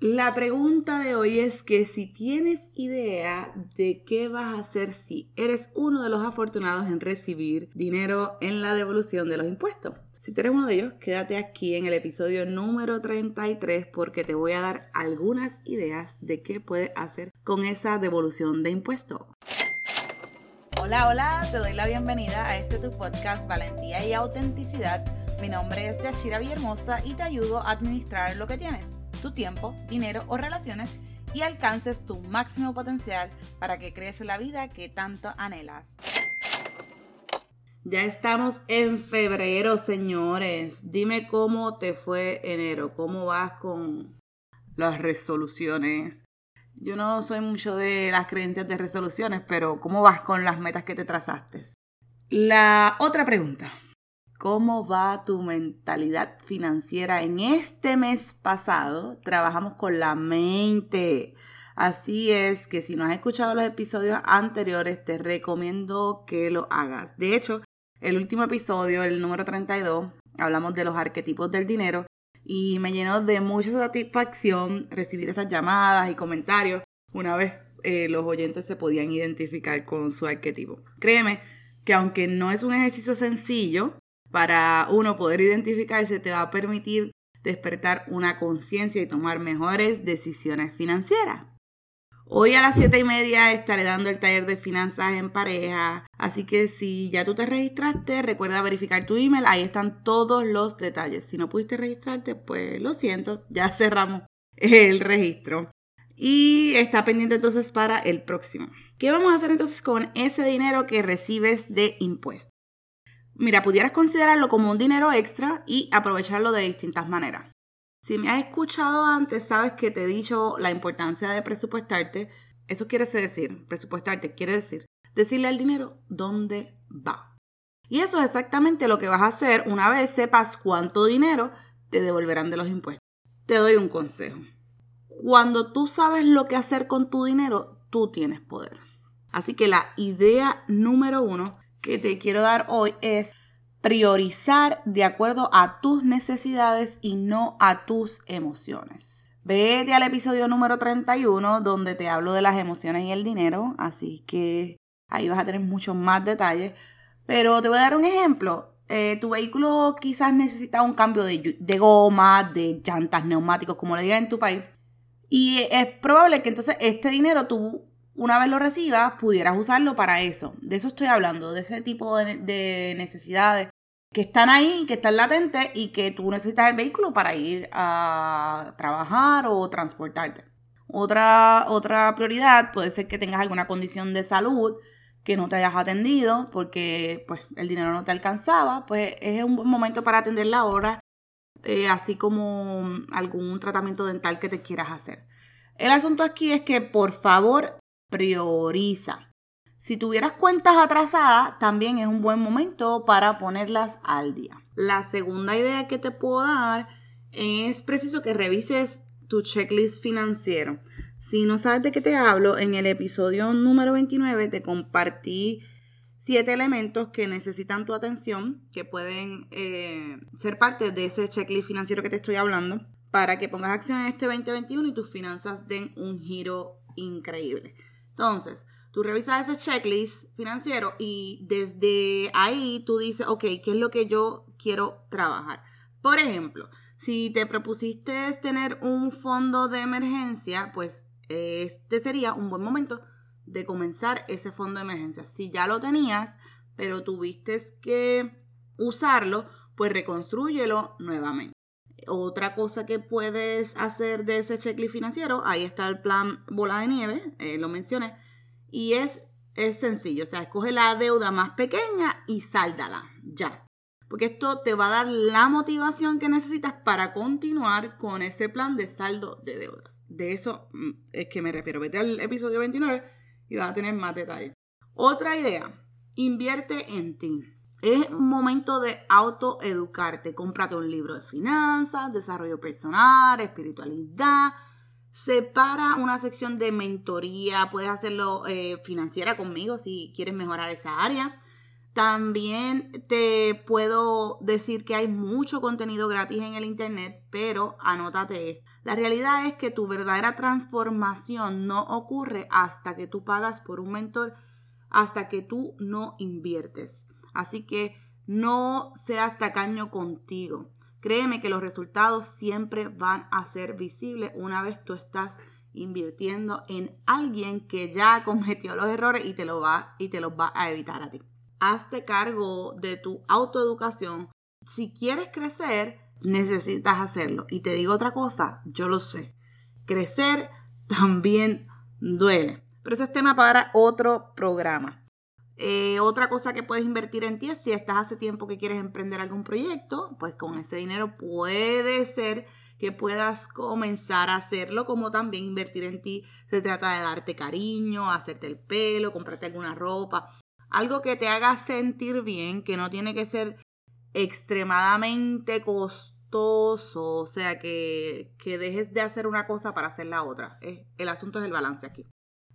La pregunta de hoy es que si tienes idea de qué vas a hacer si eres uno de los afortunados en recibir dinero en la devolución de los impuestos. Si eres uno de ellos, quédate aquí en el episodio número 33 porque te voy a dar algunas ideas de qué puedes hacer con esa devolución de impuestos. Hola, hola, te doy la bienvenida a este tu podcast Valentía y Autenticidad. Mi nombre es Yashira Villahermosa y te ayudo a administrar lo que tienes tu tiempo, dinero o relaciones y alcances tu máximo potencial para que crees la vida que tanto anhelas. Ya estamos en febrero, señores. Dime cómo te fue enero, cómo vas con las resoluciones. Yo no soy mucho de las creencias de resoluciones, pero ¿cómo vas con las metas que te trazaste? La otra pregunta. ¿Cómo va tu mentalidad financiera? En este mes pasado trabajamos con la mente. Así es que si no has escuchado los episodios anteriores, te recomiendo que lo hagas. De hecho, el último episodio, el número 32, hablamos de los arquetipos del dinero y me llenó de mucha satisfacción recibir esas llamadas y comentarios una vez eh, los oyentes se podían identificar con su arquetipo. Créeme que aunque no es un ejercicio sencillo, para uno poder identificarse te va a permitir despertar una conciencia y tomar mejores decisiones financieras. Hoy a las 7 y media estaré dando el taller de finanzas en pareja, así que si ya tú te registraste, recuerda verificar tu email, ahí están todos los detalles. Si no pudiste registrarte, pues lo siento, ya cerramos el registro. Y está pendiente entonces para el próximo. ¿Qué vamos a hacer entonces con ese dinero que recibes de impuestos? Mira, pudieras considerarlo como un dinero extra y aprovecharlo de distintas maneras. Si me has escuchado antes, sabes que te he dicho la importancia de presupuestarte. Eso quiere decir, presupuestarte quiere decir decirle al dinero dónde va. Y eso es exactamente lo que vas a hacer una vez sepas cuánto dinero te devolverán de los impuestos. Te doy un consejo. Cuando tú sabes lo que hacer con tu dinero, tú tienes poder. Así que la idea número uno que te quiero dar hoy es priorizar de acuerdo a tus necesidades y no a tus emociones. Vete al episodio número 31 donde te hablo de las emociones y el dinero, así que ahí vas a tener muchos más detalles. Pero te voy a dar un ejemplo. Eh, tu vehículo quizás necesita un cambio de, goma, de llantas, neumáticos, como le digan en tu país. Y es probable que entonces este dinero tú una vez lo recibas, pudieras usarlo para eso. De eso estoy hablando, de ese tipo de, necesidades que están ahí, que están latentes y que tú necesitas el vehículo para ir a trabajar o transportarte. Otra, otra prioridad puede ser que tengas alguna condición de salud que no te hayas atendido porque pues, el dinero no te alcanzaba, pues es un buen momento para atenderla ahora, eh, así como algún tratamiento dental que te quieras hacer. El asunto aquí es que por favor prioriza. Si tuvieras cuentas atrasadas, también es un buen momento para ponerlas al día. La segunda idea que te puedo dar es preciso que revises tu checklist financiero. Si no sabes de qué te hablo, en el episodio número 29 te compartí siete elementos que necesitan tu atención, que pueden eh, ser parte de ese checklist financiero que te estoy hablando, para que pongas acción en este 2021 y tus finanzas den un giro increíble. Entonces, tú revisas ese checklist financiero y desde ahí tú dices, ok, ¿qué es lo que yo quiero trabajar? Por ejemplo, si te propusiste tener un fondo de emergencia, pues este sería un buen momento de comenzar ese fondo de emergencia. Si ya lo tenías, pero tuviste que usarlo, pues reconstrúyelo nuevamente. Otra cosa que puedes hacer de ese checklist financiero, ahí está el plan bola de nieve, eh, lo mencioné, y es, es sencillo, o sea, escoge la deuda más pequeña y sáldala, ya. Porque esto te va a dar la motivación que necesitas para continuar con ese plan de saldo de deudas. De eso mm, es que me refiero. Vete al episodio 29 y vas a tener más detalles. Otra idea, invierte en ti. Es momento de autoeducarte. Cómprate un libro de finanzas, desarrollo personal, espiritualidad. Separa una sección de mentoría. Puedes hacerlo eh, financiera conmigo si quieres mejorar esa área. También te puedo decir que hay mucho contenido gratis en el Internet, pero anótate esto. La realidad es que tu verdadera transformación no ocurre hasta que tú pagas por un mentor, hasta que tú no inviertes. Así que no seas tacaño contigo. Créeme que los resultados siempre van a ser visibles una vez tú estás invirtiendo en alguien que ya cometió los errores y te, lo va, y te los va a evitar a ti. Hazte cargo de tu autoeducación. Si quieres crecer, necesitas hacerlo. Y te digo otra cosa, yo lo sé. Crecer también duele. Pero eso es tema para otro programa. Eh, otra cosa que puedes invertir en ti es si estás hace tiempo que quieres emprender algún proyecto, pues con ese dinero puede ser que puedas comenzar a hacerlo, como también invertir en ti. Se trata de darte cariño, hacerte el pelo, comprarte alguna ropa, algo que te haga sentir bien, que no tiene que ser extremadamente costoso, o sea, que, que dejes de hacer una cosa para hacer la otra. El asunto es el balance aquí.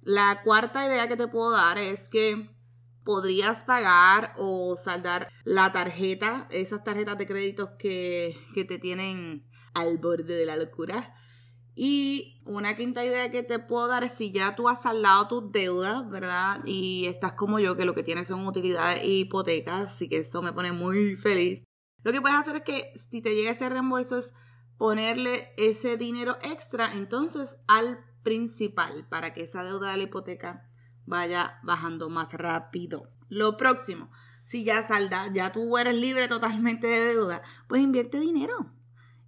La cuarta idea que te puedo dar es que podrías pagar o saldar la tarjeta, esas tarjetas de créditos que, que te tienen al borde de la locura. Y una quinta idea que te puedo dar es si ya tú has saldado tus deudas, ¿verdad? Y estás como yo, que lo que tienes son utilidades e hipotecas, así que eso me pone muy feliz. Lo que puedes hacer es que si te llega ese reembolso es ponerle ese dinero extra entonces al principal para que esa deuda de la hipoteca vaya bajando más rápido. Lo próximo, si ya salda, ya tú eres libre totalmente de deuda, pues invierte dinero.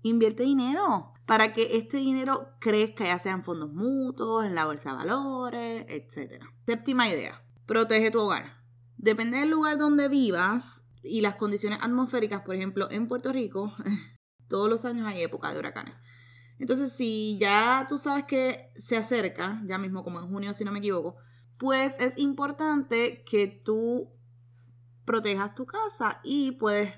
Invierte dinero para que este dinero crezca, ya sea en fondos mutuos, en la bolsa de valores, etc. Séptima idea, protege tu hogar. Depende del lugar donde vivas y las condiciones atmosféricas, por ejemplo, en Puerto Rico, todos los años hay época de huracanes. Entonces, si ya tú sabes que se acerca, ya mismo como en junio, si no me equivoco, pues es importante que tú protejas tu casa y puedes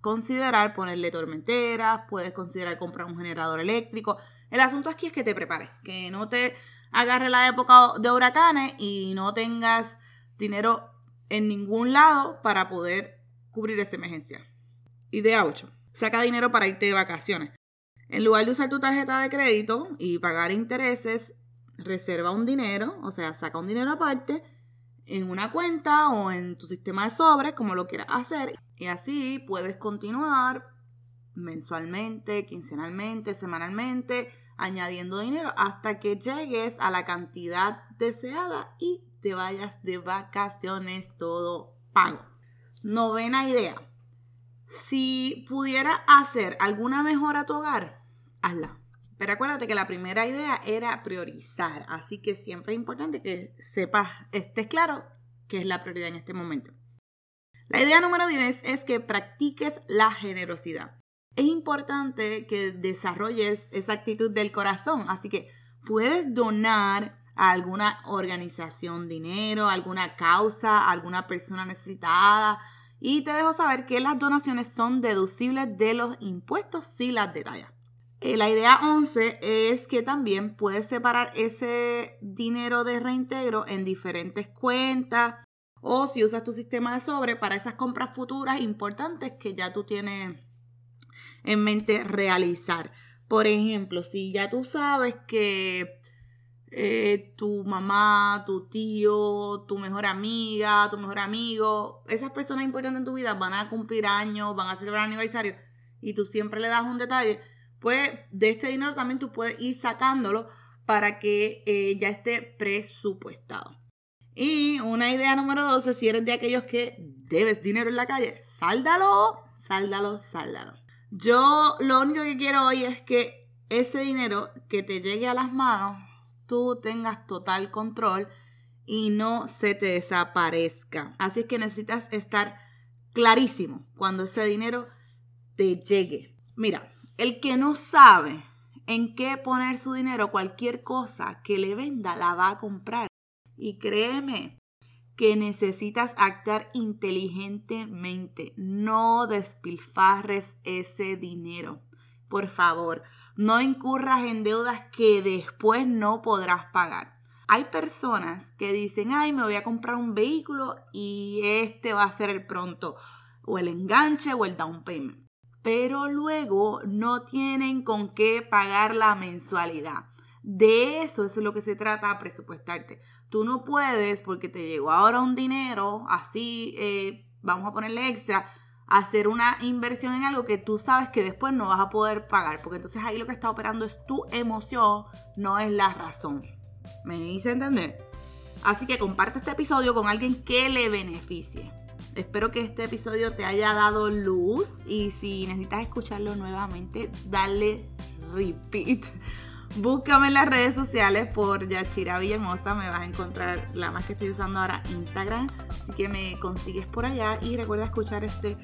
considerar ponerle tormenteras, puedes considerar comprar un generador eléctrico. El asunto aquí es que te prepares, que no te agarre la época de huracanes y no tengas dinero en ningún lado para poder cubrir esa emergencia. Idea 8. Saca dinero para irte de vacaciones. En lugar de usar tu tarjeta de crédito y pagar intereses, reserva un dinero, o sea, saca un dinero aparte en una cuenta o en tu sistema de sobres, como lo quieras hacer. Y así puedes continuar mensualmente, quincenalmente, semanalmente, añadiendo dinero hasta que llegues a la cantidad deseada y te vayas de vacaciones todo pago. Novena idea. Si pudiera hacer alguna mejora a tu hogar, hazla. Pero acuérdate que la primera idea era priorizar, así que siempre es importante que sepas, estés claro qué es la prioridad en este momento. La idea número 10 es que practiques la generosidad. Es importante que desarrolles esa actitud del corazón, así que puedes donar a alguna organización dinero, alguna causa, alguna persona necesitada. Y te dejo saber que las donaciones son deducibles de los impuestos si las detallas. Eh, la idea 11 es que también puedes separar ese dinero de reintegro en diferentes cuentas o si usas tu sistema de sobre para esas compras futuras importantes que ya tú tienes en mente realizar. Por ejemplo, si ya tú sabes que eh, tu mamá, tu tío, tu mejor amiga, tu mejor amigo, esas personas importantes en tu vida van a cumplir años, van a celebrar aniversario y tú siempre le das un detalle, pues de este dinero también tú puedes ir sacándolo para que eh, ya esté presupuestado. Y una idea número 12, si eres de aquellos que debes dinero en la calle, sáldalo, sáldalo, sáldalo. Yo lo único que quiero hoy es que ese dinero que te llegue a las manos, tú tengas total control y no se te desaparezca. Así es que necesitas estar clarísimo cuando ese dinero te llegue. Mira, el que no sabe en qué poner su dinero, cualquier cosa que le venda la va a comprar. Y créeme que necesitas actuar inteligentemente. No despilfarres ese dinero. Por favor, no incurras en deudas que después no podrás pagar. Hay personas que dicen, ay, me voy a comprar un vehículo y este va a ser el pronto, o el enganche o el down payment. Pero luego no tienen con qué pagar la mensualidad. De eso, es lo que se trata, presupuestarte. Tú no puedes, porque te llegó ahora un dinero, así, eh, vamos a ponerle extra, hacer una inversión en algo que tú sabes que después no vas a poder pagar, porque entonces ahí lo que está operando es tu emoción, no es la razón. ¿Me hice entender? Así que comparte este episodio con alguien que le beneficie. Espero que este episodio te haya dado luz y si necesitas escucharlo nuevamente, dale repeat Búscame en las redes sociales por Yachira Villamosa, me vas a encontrar la más que estoy usando ahora, Instagram, así que me consigues por allá y recuerda escuchar este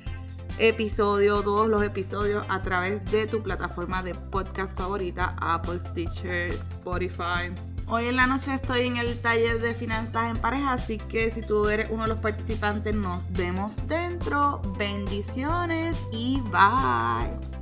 episodio, todos los episodios a través de tu plataforma de podcast favorita, Apple, Stitcher, Spotify. Hoy en la noche estoy en el taller de finanzas en pareja, así que si tú eres uno de los participantes, nos vemos dentro. Bendiciones y bye.